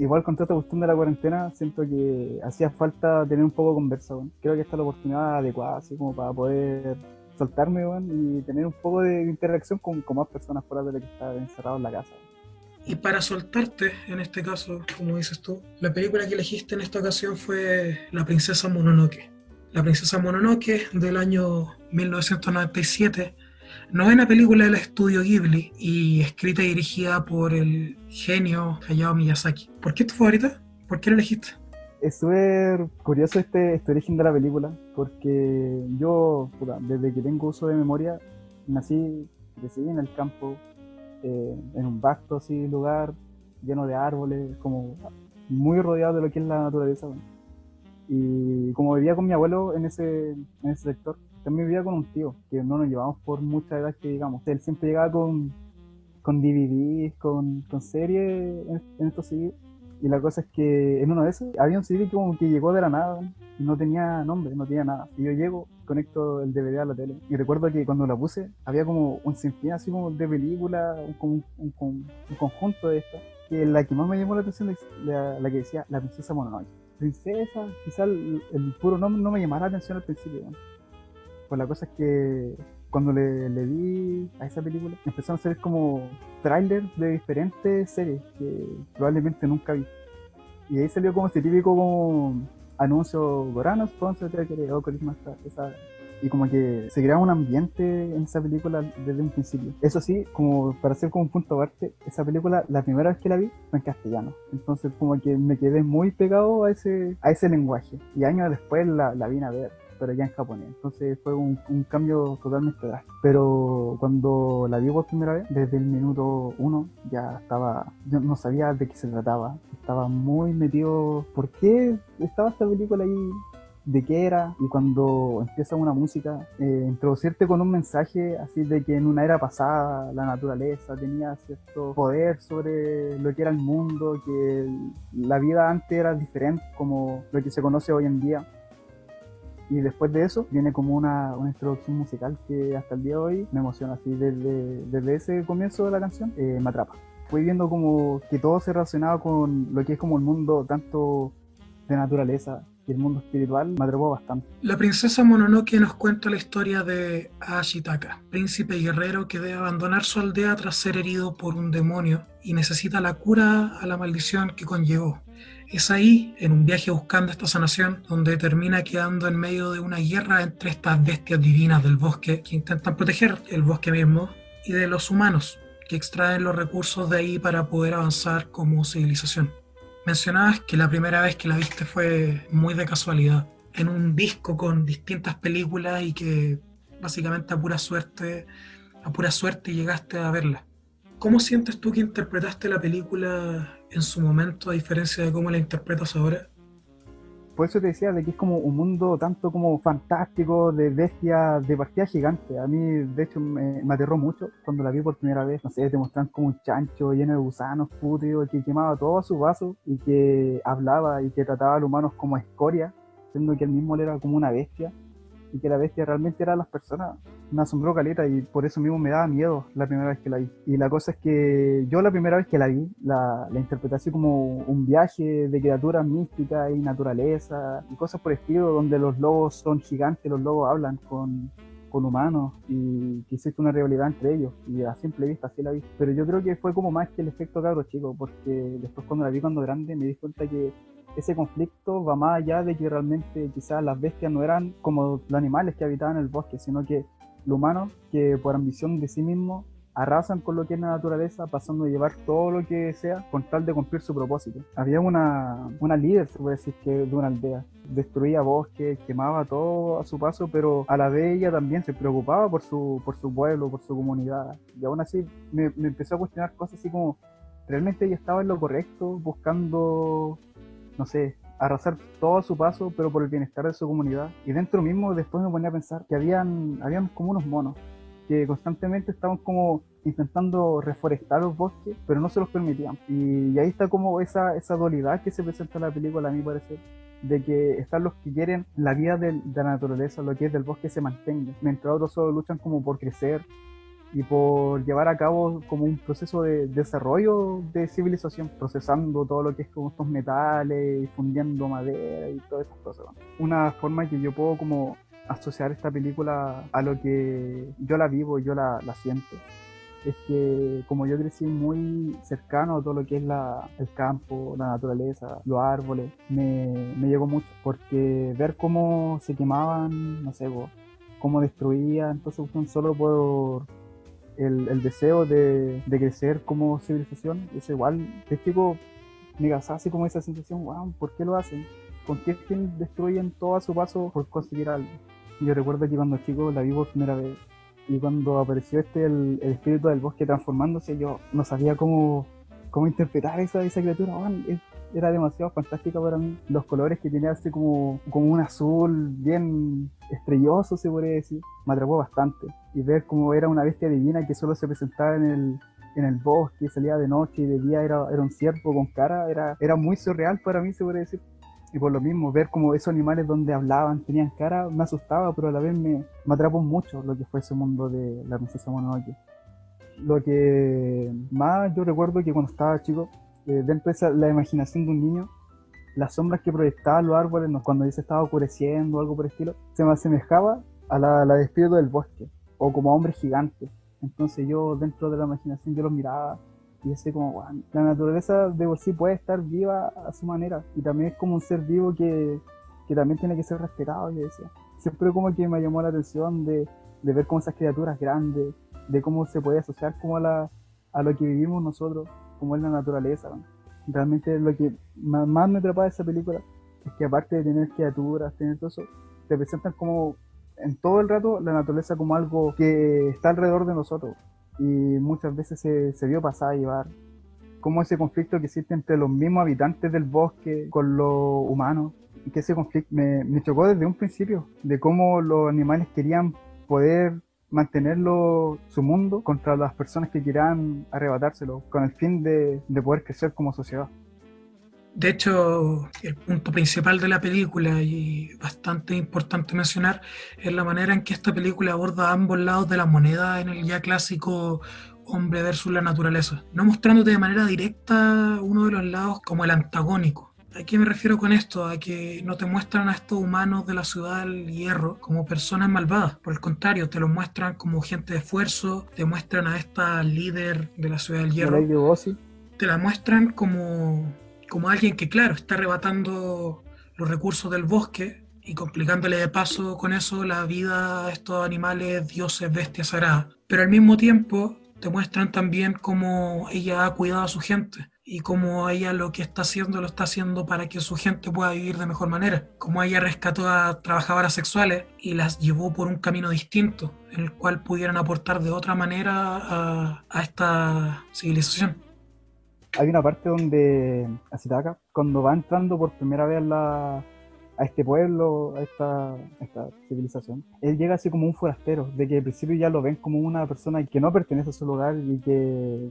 igual con toda esta cuestión de la cuarentena, siento que hacía falta tener un poco de conversa, weón. Creo que esta es la oportunidad adecuada, así como para poder soltarme, y tener un poco de interacción con, con más personas fuera de lo que está encerrado en la casa. Y para soltarte, en este caso, como dices tú, la película que elegiste en esta ocasión fue La Princesa Mononoke. La Princesa Mononoke del año 1997, novena película del estudio Ghibli y escrita y dirigida por el genio Hayao Miyazaki. ¿Por qué es tu favorita? ¿Por qué la elegiste? Es súper curioso este, este origen de la película, porque yo, desde que tengo uso de memoria, nací, crecí en el campo, eh, en un vasto así lugar, lleno de árboles, como muy rodeado de lo que es la naturaleza. Y como vivía con mi abuelo en ese, en ese sector, también vivía con un tío, que no nos llevamos por mucha edad que digamos. Él siempre llegaba con, con DVDs, con, con series en, en estos CDs. Y la cosa es que en uno de esos había un CD que como que llegó de la nada no tenía nombre, no tenía nada. Y yo llego, conecto el DVD a la tele. Y recuerdo que cuando la puse había como un sinfín así como de películas, un, un, un- un- un conjunto de estas. Que la que más me llamó la atención es la, que decía La Princesa Mononoke. Princesa, quizá el, puro nombre no me llamara la atención al principio. Pues la cosa es que cuando le, le di a esa película, empezaron a salir como trailers de diferentes series que probablemente nunca vi. Y ahí salió como este típico como anuncio Gorano sponsor que oh, Christmas Star", esa y como que se creaba un ambiente en esa película desde un principio. Eso sí, como para hacer como un punto aparte, esa película la primera vez que la vi fue en castellano. Entonces como que me quedé muy pegado a ese, a ese lenguaje. Y años después la, la vine a ver, pero ya en japonés. Entonces fue un, un cambio totalmente drástico. Pero cuando la vi por primera vez, desde el minuto uno, ya estaba, yo no sabía de qué se trataba. Estaba muy metido, ¿por qué estaba esta película ahí? de qué era y cuando empieza una música, eh, introducirte con un mensaje así de que en una era pasada la naturaleza tenía cierto poder sobre lo que era el mundo, que la vida antes era diferente como lo que se conoce hoy en día. Y después de eso viene como una, una introducción musical que hasta el día de hoy me emociona así desde, desde ese comienzo de la canción, eh, me atrapa. Fui viendo como que todo se relacionaba con lo que es como el mundo tanto de naturaleza y el mundo espiritual, me atrapó bastante. La princesa Mononoke nos cuenta la historia de Ashitaka, príncipe guerrero que debe abandonar su aldea tras ser herido por un demonio y necesita la cura a la maldición que conllevó. Es ahí, en un viaje buscando esta sanación, donde termina quedando en medio de una guerra entre estas bestias divinas del bosque que intentan proteger el bosque mismo y de los humanos que extraen los recursos de ahí para poder avanzar como civilización. Mencionabas que la primera vez que la viste fue muy de casualidad, en un disco con distintas películas y que básicamente a pura suerte, a pura suerte llegaste a verla. ¿Cómo sientes tú que interpretaste la película en su momento a diferencia de cómo la interpretas ahora? Por eso te decía de que es como un mundo tanto como fantástico, de bestias, de partida gigante. A mí, de hecho, me, me aterró mucho cuando la vi por primera vez. No sé, te mostraban como un chancho lleno de gusanos, putridos, que quemaba todo a su vaso y que hablaba y que trataba a los humanos como escoria, siendo que él mismo era como una bestia y que la bestia realmente eran las personas. Me asombró caleta y por eso mismo me daba miedo la primera vez que la vi. Y la cosa es que yo la primera vez que la vi, la, la interpreté así como un viaje de criaturas místicas y naturaleza y cosas por el estilo, donde los lobos son gigantes, los lobos hablan con, con humanos y que existe una rivalidad entre ellos. Y a simple vista así la vi. Pero yo creo que fue como más que el efecto cabro chico, porque después cuando la vi cuando grande me di cuenta que ese conflicto va más allá de que realmente quizás las bestias no eran como los animales que habitaban el bosque, sino que los humanos que por ambición de sí mismos arrasan con lo que es la naturaleza, pasando a llevar todo lo que sea con tal de cumplir su propósito. Había una, una líder, se puede decir, que de una aldea. Destruía bosques, quemaba todo a su paso, pero a la vez ella también se preocupaba por su, por su pueblo, por su comunidad. Y aún así me, me empezó a cuestionar cosas así como, ¿realmente ella estaba en lo correcto, buscando no sé, arrasar todo a su paso, pero por el bienestar de su comunidad. Y dentro mismo después me ponía a pensar que habían, habían como unos monos que constantemente estaban como intentando reforestar los bosques, pero no se los permitían. Y, y ahí está como esa, esa dualidad que se presenta en la película, a mi parecer, de que están los que quieren la vida del- de, la naturaleza, lo que es del bosque se mantenga, mientras otros solo luchan como por crecer y por llevar a cabo como un proceso de desarrollo de civilización, procesando todo lo que es como estos metales fundiendo madera y todas esas cosas. Una forma que yo puedo como asociar esta película a lo que yo la vivo y yo la, la siento es que como yo crecí muy cercano a todo lo que es la, el campo, la naturaleza, los árboles, me, me llegó mucho, porque ver cómo se quemaban, no sé, cómo destruían, entonces solo por el, el deseo de, de, crecer como civilización, es igual, es tipo, así como esa sensación, wow, ¿por qué lo hacen? ¿Con qué fin destruyen todo a su paso por conseguir algo? Yo recuerdo que cuando chico la vi por primera vez y cuando apareció este el, espíritu del bosque transformándose, yo no sabía cómo, cómo interpretar esa, esa criatura. Era demasiado fantástica para mí. Los colores que tenía así como, como un azul bien estrelloso, se podría decir, me atrapó bastante. Y ver cómo era una bestia divina que solo se presentaba en el, en el bosque, salía de noche y de día era, era un ciervo con cara, era, era muy surreal para mí, se podría decir y por lo mismo ver como esos animales donde hablaban tenían cara me asustaba pero a la vez me, me atrapó mucho lo que fue ese mundo de la princesa Mononoke lo que más yo recuerdo que cuando estaba chico eh, dentro de la imaginación de un niño las sombras que proyectaban los árboles cuando dice estaba oscureciendo o algo por el estilo se me asemejaba a la, la espíritu del bosque o como a hombres gigantes entonces yo dentro de la imaginación yo los miraba y ese como, la naturaleza de por sí puede estar viva a su manera y también es como un ser vivo que, que también tiene que ser respetado, yo decía. Siempre como que me llamó la atención de, de ver cómo esas criaturas grandes, de cómo se puede asociar como a, la, a lo que vivimos nosotros, como es la naturaleza. Realmente lo que más me atrapa de esa película es que aparte de tener criaturas, tener todo eso, te presentan como en todo el rato la naturaleza como algo que está alrededor de nosotros y muchas veces se, se vio pasar a llevar como ese conflicto que existe entre los mismos habitantes del bosque con los humanos y que ese conflicto me, me chocó desde un principio de cómo los animales querían poder mantenerlo su mundo contra las personas que quieran arrebatárselo con el fin de, de poder crecer como sociedad. De hecho, el punto principal de la película, y bastante importante mencionar, es la manera en que esta película aborda ambos lados de la moneda en el ya clásico hombre versus la naturaleza, no mostrándote de manera directa uno de los lados como el antagónico. ¿A qué me refiero con esto? A que no te muestran a estos humanos de la ciudad del hierro como personas malvadas. Por el contrario, te los muestran como gente de esfuerzo, te muestran a esta líder de la ciudad del hierro. Te la muestran como como alguien que, claro, está arrebatando los recursos del bosque y complicándole de paso con eso la vida a estos animales, dioses, bestias sagradas. Pero al mismo tiempo te muestran también cómo ella ha cuidado a su gente y cómo ella lo que está haciendo lo está haciendo para que su gente pueda vivir de mejor manera. Cómo ella rescató a trabajadoras sexuales y las llevó por un camino distinto, en el cual pudieran aportar de otra manera a, a esta civilización hay una parte donde Asitaka, cuando va entrando por primera vez a, a este pueblo, a esta, esta, civilización, él llega así como un forastero, de que al principio ya lo ven como una persona que no pertenece a su lugar y que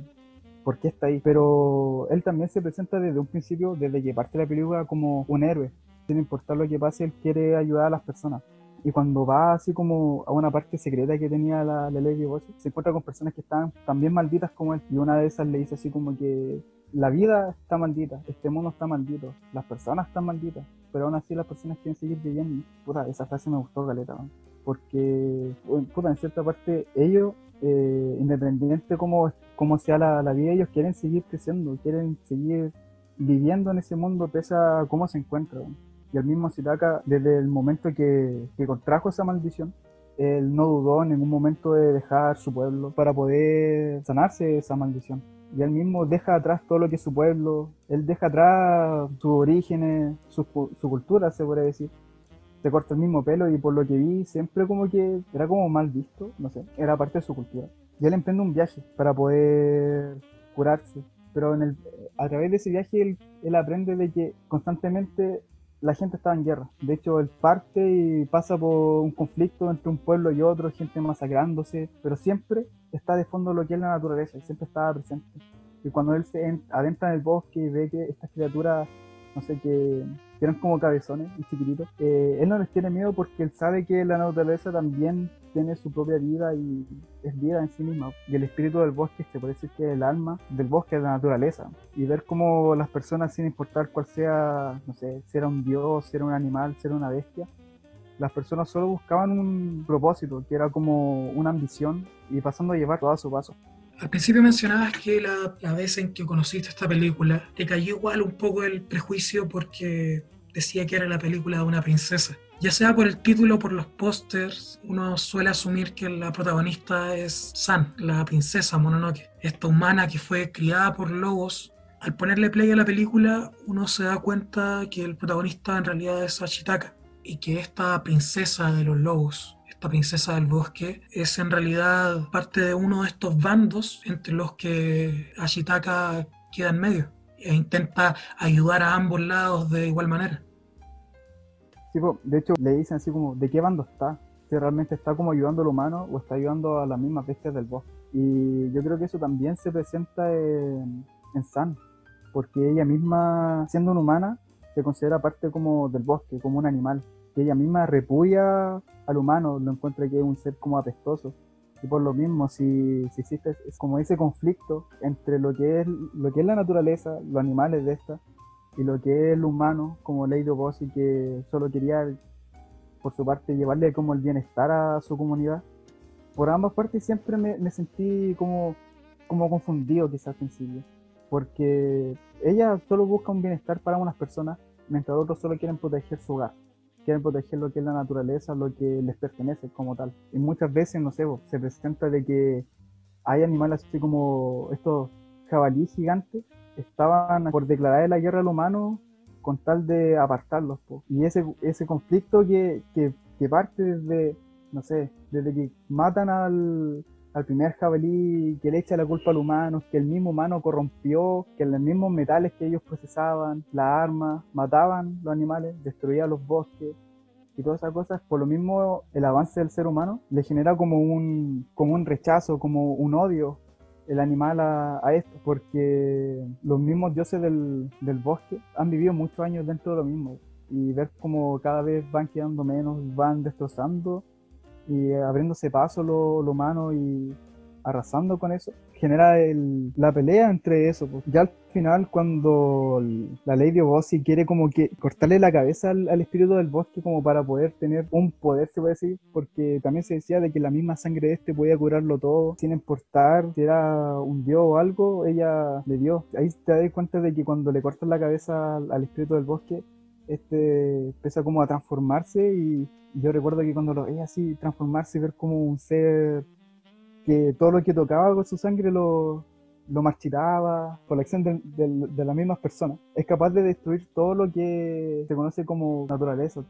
por qué está ahí. Pero él también se presenta desde un principio, desde que parte la película, como un héroe. Sin importar lo que pase, él quiere ayudar a las personas. Y cuando va así como a una parte secreta que tenía la, la Lady se encuentra con personas que están también malditas como él. Y una de esas le dice así como que la vida está maldita, este mundo está maldito, las personas están malditas, pero aún así las personas quieren seguir viviendo. Puta, esa frase me gustó, Galeta, porque, puta, en cierta parte, ellos, eh, independiente como, como sea la, vida, ellos quieren seguir creciendo, quieren seguir viviendo en ese mundo pese a cómo se encuentran. Y el mismo Sitaka, desde el momento que, contrajo esa maldición, él no dudó en ningún momento de dejar su pueblo para poder sanarse esa maldición y él mismo deja atrás todo lo que es su pueblo, él deja atrás sus orígenes, su cultura, se puede decir. Se corta el mismo pelo y por lo que vi, siempre como que era como mal visto, no sé, era parte de su cultura. Y él emprende un viaje para poder curarse, pero en el, a través de ese viaje él, él aprende de que constantemente la gente estaba en guerra. De hecho, él parte y pasa por un conflicto entre un pueblo y otro, gente masacrándose, pero siempre está de fondo lo que es la naturaleza y siempre estaba presente. Y cuando él se adentra en el bosque y ve que estas criaturas, no sé, que, eran como cabezones y chiquititos, eh, él no les tiene miedo porque él sabe que la naturaleza también tiene su propia vida y es vida en sí misma. Y el espíritu del bosque se puede decir que es el alma del bosque, de la naturaleza. Y ver cómo las personas, sin importar cuál sea, no sé, si era un dios, si era un animal, si era una bestia, las personas solo buscaban un propósito, que era como una ambición y pasando a llevar todo a su paso. Al principio mencionabas que la, la, vez en que conociste esta película te cayó igual un poco el prejuicio porque decía que era la película de una princesa. Ya sea por el título o por los pósters, uno suele asumir que la protagonista es San, la princesa Mononoke, esta humana que fue criada por lobos. Al ponerle play a la película, uno se da cuenta que el protagonista en realidad es Ashitaka y que esta princesa de los lobos, esta princesa del bosque, es en realidad parte de uno de estos bandos entre los que Ashitaka queda en medio e intenta ayudar a ambos lados de igual manera. Sí, de hecho le dicen así como, ¿de qué bando está? Si realmente está como ayudando al humano o está ayudando a las mismas bestias del bosque. Y yo creo que eso también se presenta en, en San, porque ella misma, siendo una humana, se considera parte como del bosque, como un animal. Que ella misma repudia al humano, lo encuentra que es un ser como apestoso. Y por lo mismo, si, si existe es como ese conflicto entre lo que es lo que es la naturaleza, los animales de esta, y lo que es el humano, como Lady Bossi, que solo quería, por su parte, llevarle como el bienestar a su comunidad. Por ambas partes siempre me, sentí como, como confundido quizás al principio, porque ella solo busca un bienestar para unas personas, mientras otros solo quieren proteger su hogar, quieren proteger lo que es la naturaleza, lo que les pertenece como tal. Y muchas veces, no sé, se presenta de que hay animales así como estos jabalíes gigantes estaban por declarar la guerra al humano con tal de apartarlos. Y ese, ese conflicto que, que, parte desde, no sé, desde que matan al, al primer jabalí, que le echa la culpa al humano, que el mismo humano corrompió, que los mismos metales que ellos procesaban, las armas, mataban los animales, destruían los bosques y todas esas cosas, por lo mismo el avance del ser humano le genera como un, como un rechazo, como un odio el animal a, esto, porque los mismos dioses del, bosque han vivido muchos años dentro de lo mismo y ver cómo cada vez van quedando menos, van destrozando y abriéndose paso lo, lo humano y arrasando con eso, genera el, la pelea entre eso. Pues. Ya al final, cuando la Lady Bossi quiere como que cortarle la cabeza al, espíritu del bosque como para poder tener un poder, se puede decir, porque también se decía de que la misma sangre de este podía curarlo todo, sin importar si era un dios o algo, ella le dio. Ahí te das cuenta de que cuando le cortas la cabeza al, espíritu del bosque, este empieza como a transformarse y yo recuerdo que cuando lo veía así transformarse y ver como un ser que todo lo que tocaba con su sangre lo, lo marchitaba por la acción de, de, las mismas personas. Es capaz de destruir todo lo que se conoce como naturaleza.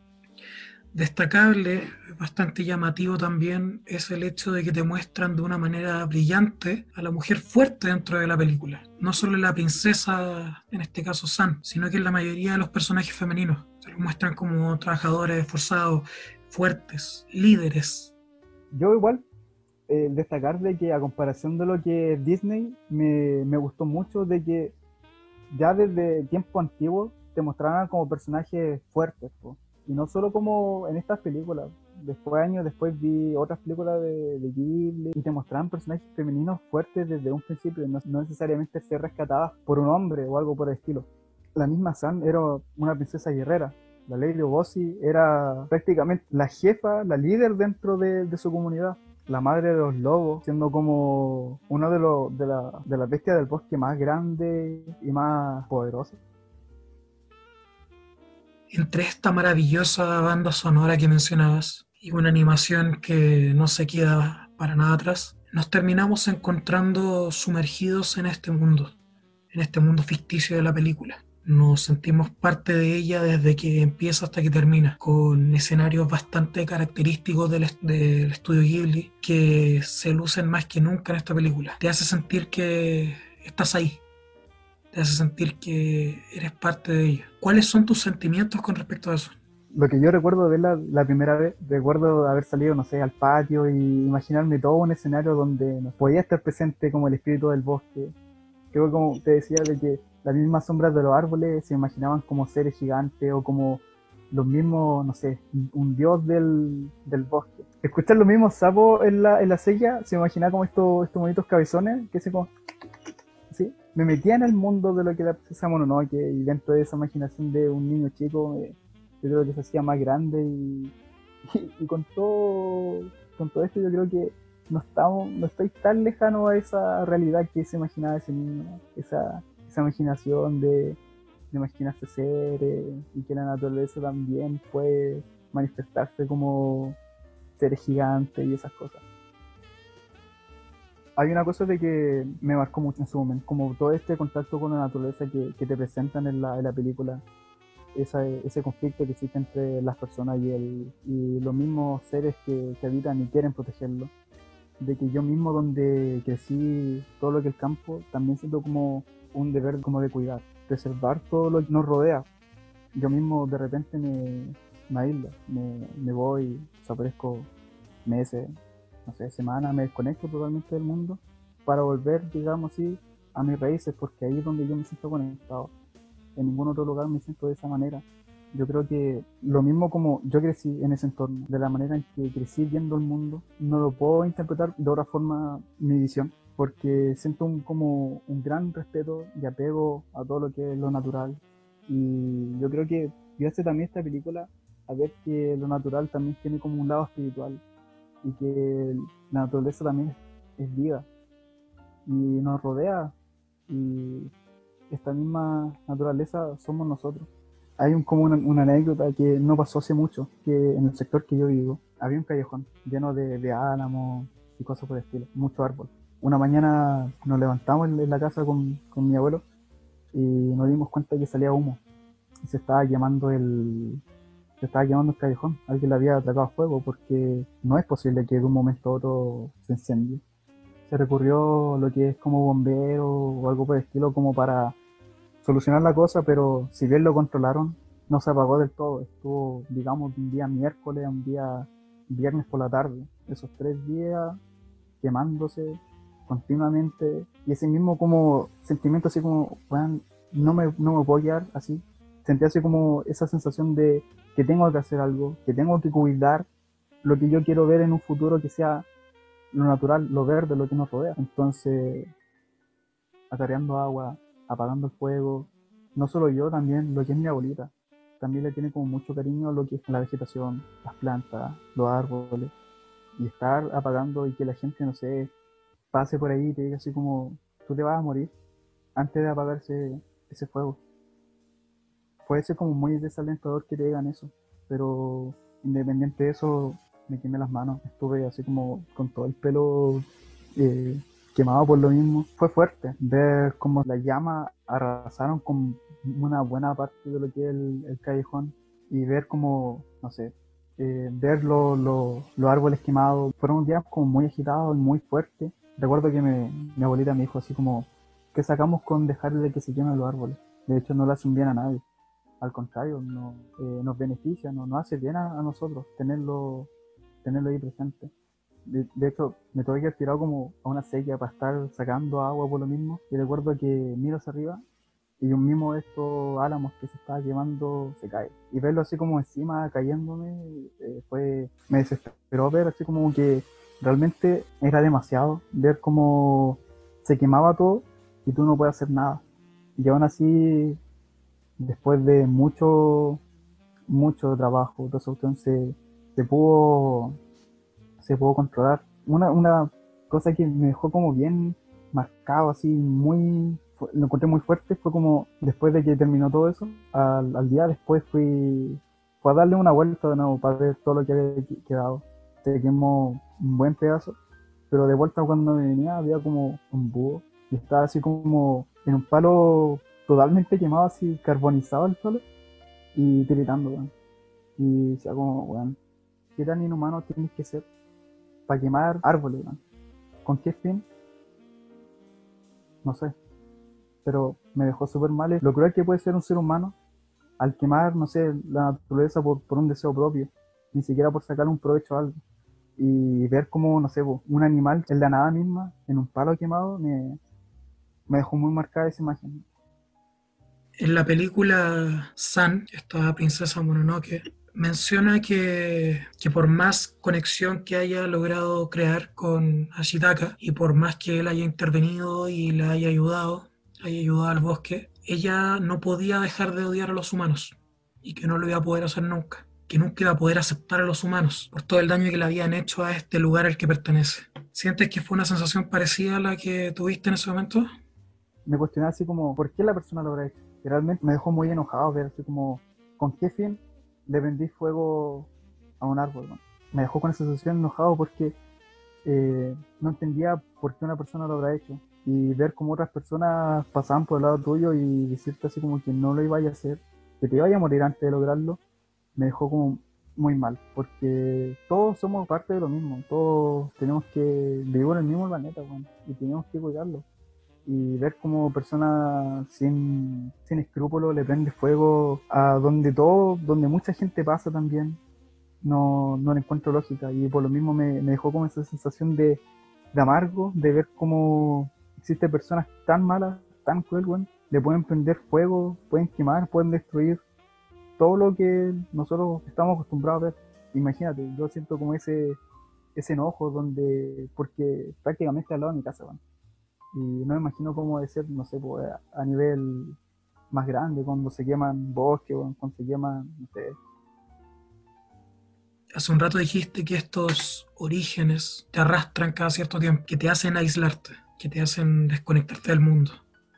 Destacable, bastante llamativo también, es el hecho de que te muestran de una manera brillante a la mujer fuerte dentro de la película. No solo la princesa, en este caso San, sino que la mayoría de los personajes femeninos. Se los muestran como trabajadores esforzados, fuertes, líderes. Yo igual eh, destacar de que a comparación de lo que es Disney, me, me gustó mucho de que ya desde tiempo antiguo te mostraran como personajes fuertes, y no solo como en estas películas. Después años después vi otras películas de, de Ghibli y te mostraban personajes femeninos fuertes desde un principio, no, no necesariamente ser rescatadas por un hombre o algo por el estilo. La misma San era una princesa guerrera, la Lady Bossi era prácticamente la jefa, la líder dentro de, de su comunidad la madre de los lobos, siendo como uno de, de, la, de las bestias del bosque más grande y más poderosa. Entre esta maravillosa banda sonora que mencionabas y una animación que no se queda para nada atrás, nos terminamos encontrando sumergidos en este mundo, en este mundo ficticio de la película nos sentimos parte de ella desde que empieza hasta que termina, con escenarios bastante característicos del, estudio Ghibli que se lucen más que nunca en esta película. Te hace sentir que estás ahí, te hace sentir que eres parte de ella. ¿Cuáles son tus sentimientos con respecto a eso? Lo que yo recuerdo de la, la primera vez, recuerdo haber salido, no sé, al patio y imaginarme todo un escenario donde podía estar presente como el espíritu del bosque. Creo como te decía de que las mismas sombras de los árboles se imaginaban como seres gigantes o como los mismos, no sé, un dios del, del bosque. Escuchar los mismos sapos en la, en la sella, se imagina como estos, estos bonitos cabezones que se. Me metía en el mundo de lo que era Princesa Mononoke y dentro de esa imaginación de un niño chico, yo creo que se hacía más grande y, con todo con todo esto yo creo que no estamos no estoy tan lejano a esa realidad que se imaginaba ese niño, esa, esa imaginación de de imaginarse seres y que la naturaleza también puede manifestarse como seres gigantes y esas cosas. Hay una cosa de que me marcó mucho en su momento, como todo este contacto con la naturaleza que, te presentan en la, en la película, ese conflicto que existe entre las personas y, el, y los mismos seres que, que habitan y quieren protegerlo. De que yo mismo donde crecí, todo lo que el campo, también siento como un deber como de cuidar preservar todo lo que nos rodea. Yo mismo de repente me, me aíslo, me, me voy, desaparezco meses, no sé, semanas, me desconecto totalmente del mundo para volver, digamos así, a mis raíces, porque ahí es donde yo me siento conectado. En ningún otro lugar me siento de esa manera. Yo creo que lo mismo como yo crecí en ese entorno, de la manera en que crecí viendo el mundo, no lo puedo interpretar de otra forma mi visión porque siento un, como un gran respeto y apego a todo lo que es lo natural. Y yo creo que hace también esta película a ver que lo natural también tiene como un lado espiritual y que la naturaleza también es, vida y nos rodea y esta misma naturaleza somos nosotros. Hay un, como una, anécdota que no pasó hace mucho, que en el sector que yo vivo había un callejón lleno de, de álamos y cosas por el estilo, mucho árbol una mañana nos levantamos en la casa con, mi abuelo y nos dimos cuenta que salía humo y se estaba quemando el se estaba quemando el callejón alguien le había atracado fuego porque no es posible que de un momento a otro se incendie. Se recurrió lo que es como bombero o algo por el estilo como para solucionar la cosa pero si bien lo controlaron no se apagó del todo. Estuvo digamos un día miércoles a un día viernes por la tarde. Esos tres días quemándose continuamente. Y ese mismo como sentimiento así como, bueno, no me, no me puedo quedar así. Sentí así como esa sensación de que tengo que hacer algo, que tengo que cuidar lo que yo quiero ver en un futuro que sea lo natural, lo verde, lo que nos rodea. Entonces, atareando agua, apagando el fuego, no solo yo, también lo que es mi abuelita. También le tiene como mucho cariño lo que es la vegetación, las plantas, los árboles. Y estar apagando y que la gente, no sé, pase por ahí y te diga así como, tú te vas a morir antes de apagarse ese fuego. Puede ser como muy desalentador que te eso, pero independiente de eso, me quemé las manos. Estuve así como con todo el pelo eh, quemado por lo mismo. Fue fuerte ver cómo las llamas arrasaron con una buena parte de lo que es el, callejón y ver como, no sé, eh, ver los árboles quemados. Fueron días como muy agitados y muy fuertes recuerdo que mi abuelita me dijo así como, que sacamos con dejar de que se quemen los árboles? De hecho, no le hacen bien a nadie. Al contrario, no, eh, nos beneficia, no, nos hace bien a, nosotros tenerlo, tenerlo ahí presente. De, hecho, me tuve que ir tirado como a una sequía para estar sacando agua por lo mismo. Y recuerdo que miro hacia arriba y un mismo de estos álamos que se estaba quemando se cae. Y verlo así como encima cayéndome eh, fue, me desesperó ver así como que realmente era demasiado ver cómo se quemaba todo y tú no puedes hacer nada. Y aún así, después de mucho, mucho trabajo, se, se pudo, se pudo controlar. Una, una cosa que me dejó como bien marcado, así, muy, lo encontré muy fuerte, fue como después de que terminó todo eso, al, al día después fui, fue a darle una vuelta de nuevo para ver todo lo que había quedado se un buen pedazo, pero de vuelta cuando me venía había como un búho y estaba así como en un palo totalmente quemado, así carbonizado el suelo y tiritando, Y decía como, weón, ¿qué tan inhumano tienes que ser para quemar árboles, ¿Con qué fin? No sé. Pero me dejó súper mal lo cruel que puede ser un ser humano al quemar, no sé, la naturaleza por, un deseo propio, ni siquiera por sacar un provecho a algo y ver como, no sé, un animal en la nada misma, en un palo quemado, me, me dejó muy marcada esa imagen. En la película San, esta princesa Mononoke, menciona que, que, por más conexión que haya logrado crear con Ashitaka y por más que él haya intervenido y le haya ayudado, haya ayudado al bosque, ella no podía dejar de odiar a los humanos y que no lo iba a poder hacer nunca, que nunca iba a poder aceptar a los humanos por todo el daño que le habían hecho a este lugar al que pertenece. ¿Sientes que fue una sensación parecida a la que tuviste en ese momento? Me cuestioné así como, ¿por qué la persona lo habrá hecho? Realmente me dejó muy enojado ver así como, ¿con qué fin le vendí fuego a un árbol? Me dejó con esa sensación enojado porque eh, no entendía por qué una persona lo habrá hecho. Y ver cómo otras personas pasaban por el lado tuyo y decirte así como que no lo iba a hacer, que te iba a morir antes de lograrlo, me dejó como muy mal, porque todos somos parte de lo mismo, todos tenemos que vivir en el mismo planeta, y tenemos que cuidarlo y ver cómo personas sin, sin escrúpulos le prende fuego a donde todo, donde mucha gente pasa también, no, no le encuentro lógica y por lo mismo me, dejó como esa sensación de, amargo, de ver cómo existen personas tan malas, tan cruel, le pueden prender fuego, pueden quemar, pueden destruir todo lo que nosotros estamos acostumbrados a ver. Imagínate, yo siento como ese, ese enojo donde, porque prácticamente al lado de mi casa, bueno y no me imagino cómo debe ser, no sé, pues, a nivel más grande, cuando se queman bosques o cuando se queman, no sé. Hace un rato dijiste que estos orígenes te arrastran cada cierto tiempo, que te hacen aislarte, que te hacen desconectarte del mundo.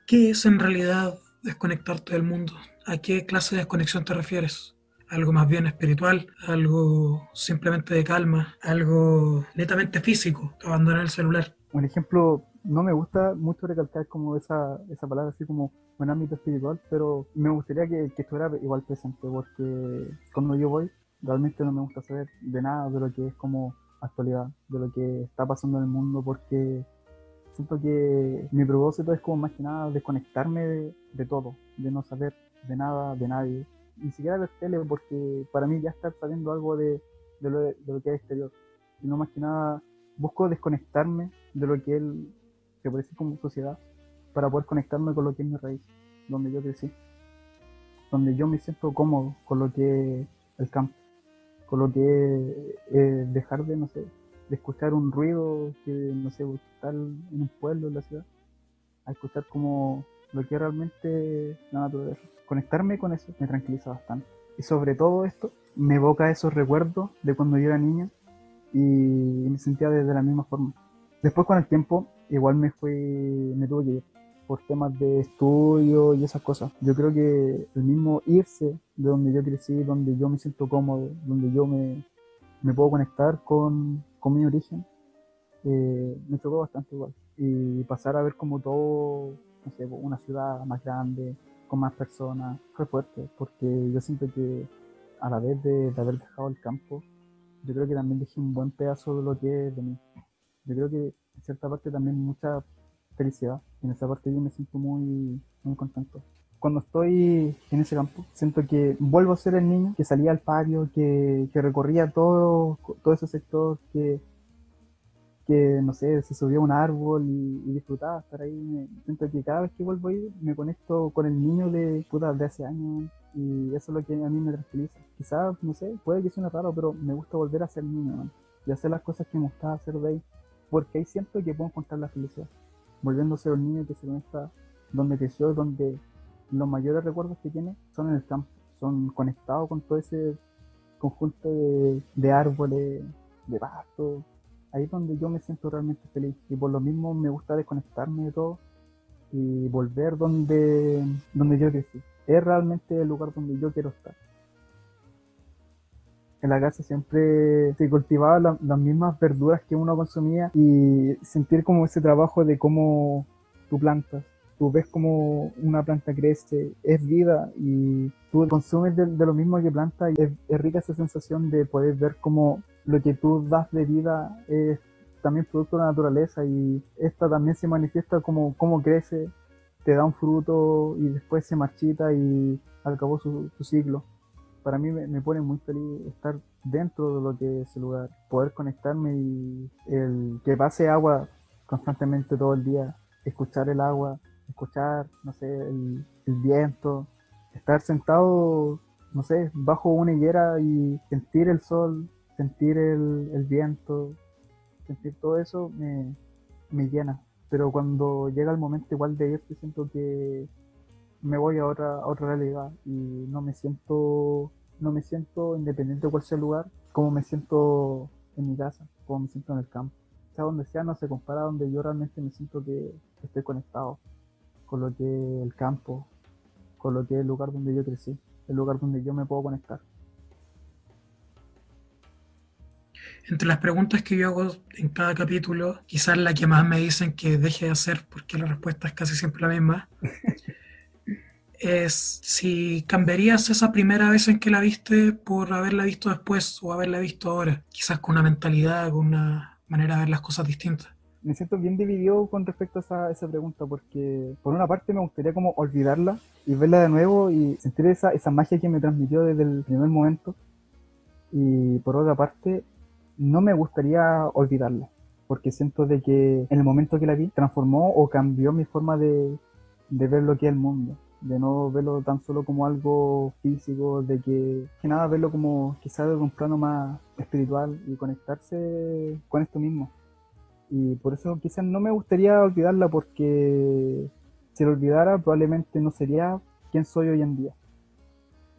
¿Qué es en realidad desconectarte del mundo? ¿A qué clase de desconexión te refieres? ¿Algo más bien espiritual? ¿Algo simplemente de calma? ¿Algo netamente físico? ¿Abandonar el celular? Un ejemplo no me gusta mucho recalcar como esa, esa palabra así como un ámbito espiritual, pero me gustaría que, que, estuviera igual presente, porque cuando yo voy, realmente no me gusta saber de nada de lo que es como actualidad, de lo que está pasando en el mundo, porque siento que mi propósito es como más que nada desconectarme de, todo, de no saber de nada, de nadie, ni siquiera ver tele, porque para mí ya estar sabiendo algo de, de, lo, de lo que hay exterior, sino más que nada busco desconectarme de lo que él que parece como sociedad para poder conectarme con lo que es mi raíz, donde yo crecí, donde yo me siento cómodo con lo que es el campo, con lo que es dejar de, no sé, de escuchar un ruido que, no sé, estar en un pueblo, en la ciudad, a escuchar como lo que es realmente la naturaleza. Conectarme con eso me tranquiliza bastante. Y sobre todo esto, me evoca esos recuerdos de cuando yo era niña y me sentía de la misma forma. Después con el tiempo igual me fui, me tuve que ir por temas de estudio y esas cosas. Yo creo que el mismo irse de donde yo crecí, donde yo me siento cómodo, donde yo me, me puedo conectar con, con mi origen, eh, me tocó bastante igual. Y pasar a ver como todo, no sé, una ciudad más grande, con más personas, fue fuerte, porque yo siento que a la vez de, de haber dejado el campo, yo creo que también dejé un buen pedazo de lo que es de mí. Yo creo que en cierta parte también mucha felicidad. En esa parte yo me siento muy, muy contento. Cuando estoy en ese campo, siento que vuelvo a ser el niño que salía al patio, que, que recorría todo, todo ese sector, que, que, no sé, se subía a un árbol y, disfrutaba estar ahí. siento que cada vez que vuelvo a ir me conecto con el niño de, puta, de hace años y eso es lo que a mí me tranquiliza. Quizás, no sé, puede que suene raro, pero me gusta volver a ser niño y hacer las cosas que me gustaba hacer de ahí porque ahí siento que puedo encontrar la felicidad, volviendo a un niño que se conecta donde creció, donde los mayores recuerdos que tiene son en el campo, son conectados con todo ese conjunto de, árboles, de pastos, ahí es donde yo me siento realmente feliz y por lo mismo me gusta desconectarme de todo y volver donde, donde yo crecí. Es realmente el lugar donde yo quiero estar en la casa siempre se cultivaban las mismas verduras que uno consumía y sentir como ese trabajo de cómo tú plantas. Tú ves cómo una planta crece, es vida y tú consumes de, lo mismo que planta y es, rica esa sensación de poder ver cómo lo que tú das de vida es también producto de la naturaleza y esta también se manifiesta como cómo crece, te da un fruto y después se marchita y acabó su ciclo para mí me, pone muy feliz estar dentro de lo que es el lugar, poder conectarme y el que pase agua constantemente todo el día, escuchar el agua, escuchar, no sé, el viento, estar sentado, no sé, bajo una higuera y sentir el sol, sentir el, viento, sentir todo eso me, me llena. Pero cuando llega el momento igual de irte, siento que me voy a otra, a otra realidad y no me siento no me siento independiente de cuál sea el lugar como me siento en mi casa como me siento en el campo. Sea donde sea no se compara a donde yo realmente me siento que estoy conectado con lo que es el campo con lo que es el lugar donde yo crecí el lugar donde yo me puedo conectar. Entre las preguntas que yo hago en cada capítulo, quizás la que más me dicen que deje de hacer, porque la respuesta es casi siempre la misma, es si cambiarías esa primera vez en que la viste por haberla visto después o haberla visto ahora, quizás con una mentalidad, con una manera de ver las cosas distintas. Me siento bien dividido con respecto a esa, esa pregunta porque por una parte me gustaría como olvidarla y verla de nuevo y sentir esa, esa magia que me transmitió desde el primer momento y por otra parte no me gustaría olvidarla porque siento de que en el momento que la vi transformó o cambió mi forma de, de ver lo que es el mundo de no verlo tan solo como algo físico, de que, que nada, verlo como quizás de un plano más espiritual y conectarse con esto mismo. Y por eso quizás no me gustaría olvidarla porque si lo olvidara probablemente no sería quien soy hoy en día.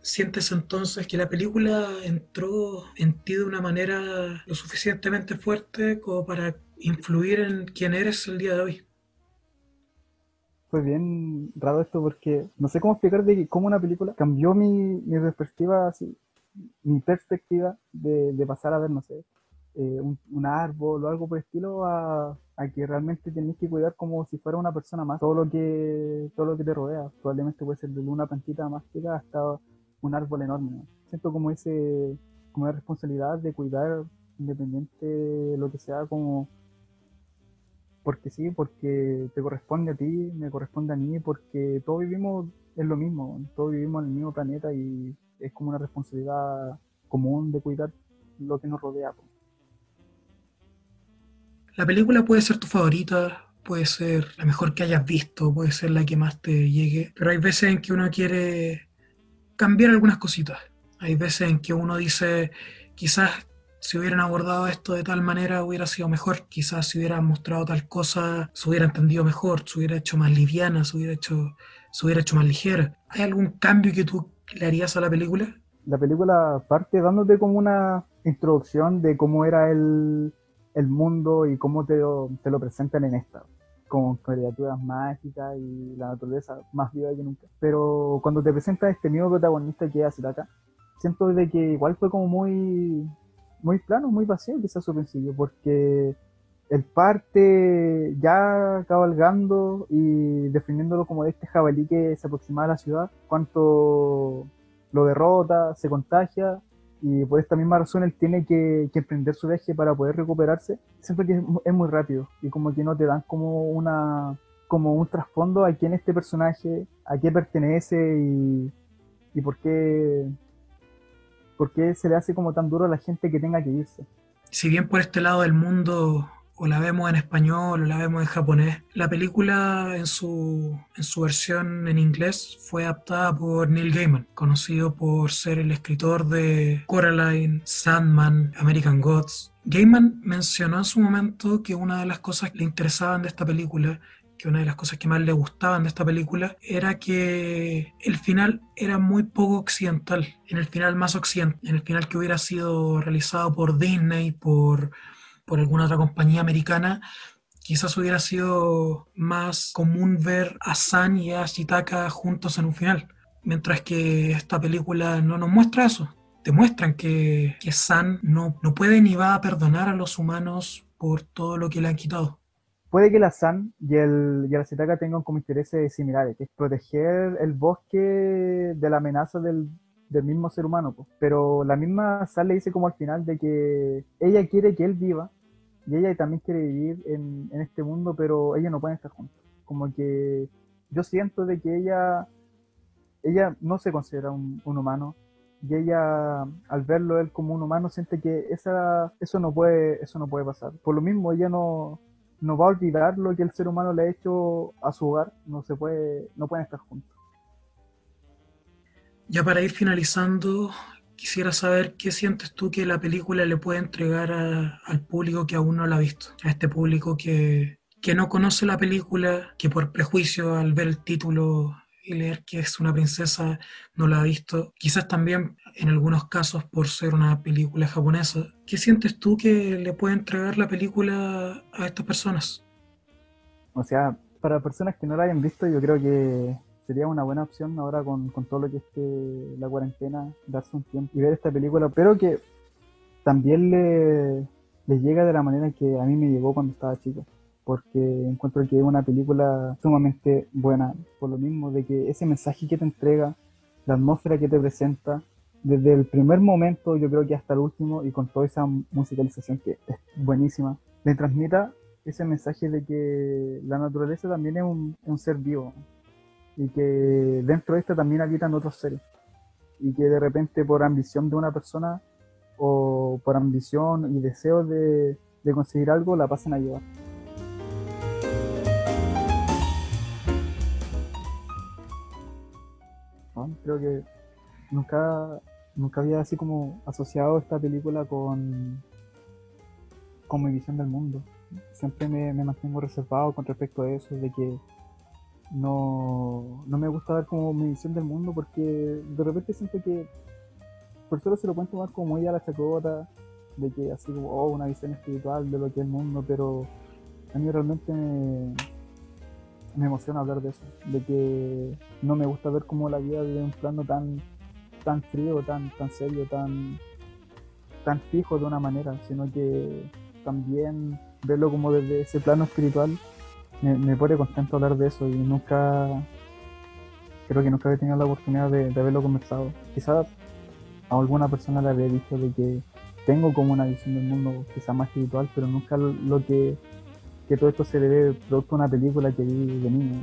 ¿Sientes entonces que la película entró en ti de una manera lo suficientemente fuerte como para influir en quién eres el día de hoy? Fue bien raro esto porque no sé cómo explicar de cómo una película cambió mi, mi perspectiva, así, mi perspectiva de, pasar a ver, no sé, eh, un, árbol o algo por el estilo a, a que realmente tenés que cuidar como si fuera una persona más todo lo que todo lo que te rodea. Probablemente puede ser desde una plantita más chica hasta un árbol enorme. Siento como ese como una responsabilidad de cuidar independiente de lo que sea como porque sí, porque te corresponde a ti, me corresponde a mí, porque todos vivimos en lo mismo, todos vivimos en el mismo planeta y es como una responsabilidad común de cuidar lo que nos rodea. La película puede ser tu favorita, puede ser la mejor que hayas visto, puede ser la que más te llegue, pero hay veces en que uno quiere cambiar algunas cositas. Hay veces en que uno dice, quizás si hubieran abordado esto de tal manera hubiera sido mejor. Quizás si hubieran mostrado tal cosa se hubiera entendido mejor, se hubiera hecho más liviana, se hubiera hecho, se hubiera hecho más ligera. ¿Hay algún cambio que tú le harías a la película? La película parte dándote como una introducción de cómo era el, el mundo y cómo te lo, te lo presentan en esta con criaturas mágicas y la naturaleza más viva que nunca. Pero cuando te presenta este nuevo protagonista que es acá, siento de que igual fue como muy muy plano, muy vacío quizás su principio, porque el parte ya cabalgando y defendiéndolo como este jabalí que se aproxima a la ciudad, cuanto lo derrota, se contagia y por esta misma razón él tiene que, emprender su viaje para poder recuperarse, siempre que es, muy rápido y como que no te dan como una como un trasfondo a quién es este personaje, a qué pertenece y por qué ¿Por qué se le hace como tan duro a la gente que tenga que irse? Si bien por este lado del mundo o la vemos en español o la vemos en japonés, la película en su, en su versión en inglés fue adaptada por Neil Gaiman, conocido por ser el escritor de Coraline, Sandman, American Gods. Gaiman mencionó en su momento que una de las cosas que le interesaban de esta película que una de las cosas que más le gustaban de esta película era que el final era muy poco occidental, en el final más occidental, en el final que hubiera sido realizado por Disney, por, por alguna otra compañía americana, quizás hubiera sido más común ver a San y a Shitaka juntos en un final, mientras que esta película no nos muestra eso. Te muestran que, que San no, no puede ni va a perdonar a los humanos por todo lo que le han quitado puede que la San y el, y Cetaka tengan como intereses similares, que es proteger el bosque de la amenaza del, del mismo ser humano. Pero la misma San le dice como al final de que ella quiere que él viva y ella también quiere vivir en, en este mundo, pero ella no pueden estar juntos. Como que yo siento de que ella, ella no se considera un, un humano, y ella al verlo él como un humano siente que esa, eso no puede eso no puede pasar por lo mismo ella no no va a olvidar lo que el ser humano le ha hecho a su hogar, no se puede, no pueden estar juntos. Ya para ir finalizando, quisiera saber qué sientes tú que la película le puede entregar al público que aún no la ha visto, a este público que, que no conoce la película, que por prejuicio al ver el título y leer que es una princesa no la ha visto, quizás también en algunos casos por ser una película japonesa. ¿Qué sientes tú que le puede entregar la película a estas personas? O sea, para personas que no la hayan visto, yo creo que sería una buena opción ahora con, todo lo que esté la cuarentena, darse un tiempo y ver esta película, pero que también le, les llega de la manera que a mí me llegó cuando estaba chico porque encuentro que es una película sumamente buena, por lo mismo de que ese mensaje que te entrega, la atmósfera que te presenta, desde el primer momento yo creo que hasta el último y con toda esa musicalización que es buenísima, le transmita ese mensaje de que la naturaleza también es un, ser vivo y que dentro de esta también habitan otros seres y que de repente por ambición de una persona o por ambición y deseo de, de conseguir algo la pasen a llevar. Creo que nunca, nunca había así como asociado esta película con, con mi visión del mundo. Siempre me, mantengo reservado con respecto a eso, de que no, no me gusta ver como mi visión del mundo porque de repente siento que por solo se lo pueden tomar como ella la chacota, de que así como oh, una visión espiritual de lo que es el mundo, pero a mí realmente me, me emociona hablar de eso, de que no me gusta ver como la vida de un plano tan, tan frío, tan, tan serio, tan, tan fijo de una manera, sino que también verlo como desde ese plano espiritual me, pone contento hablar de eso y nunca, creo que nunca había tenido la oportunidad de, haberlo conversado. Quizás a alguna persona le había dicho de que tengo como una visión del mundo quizás más espiritual, pero nunca lo que que todo esto se debe producto de una película que vi de niño.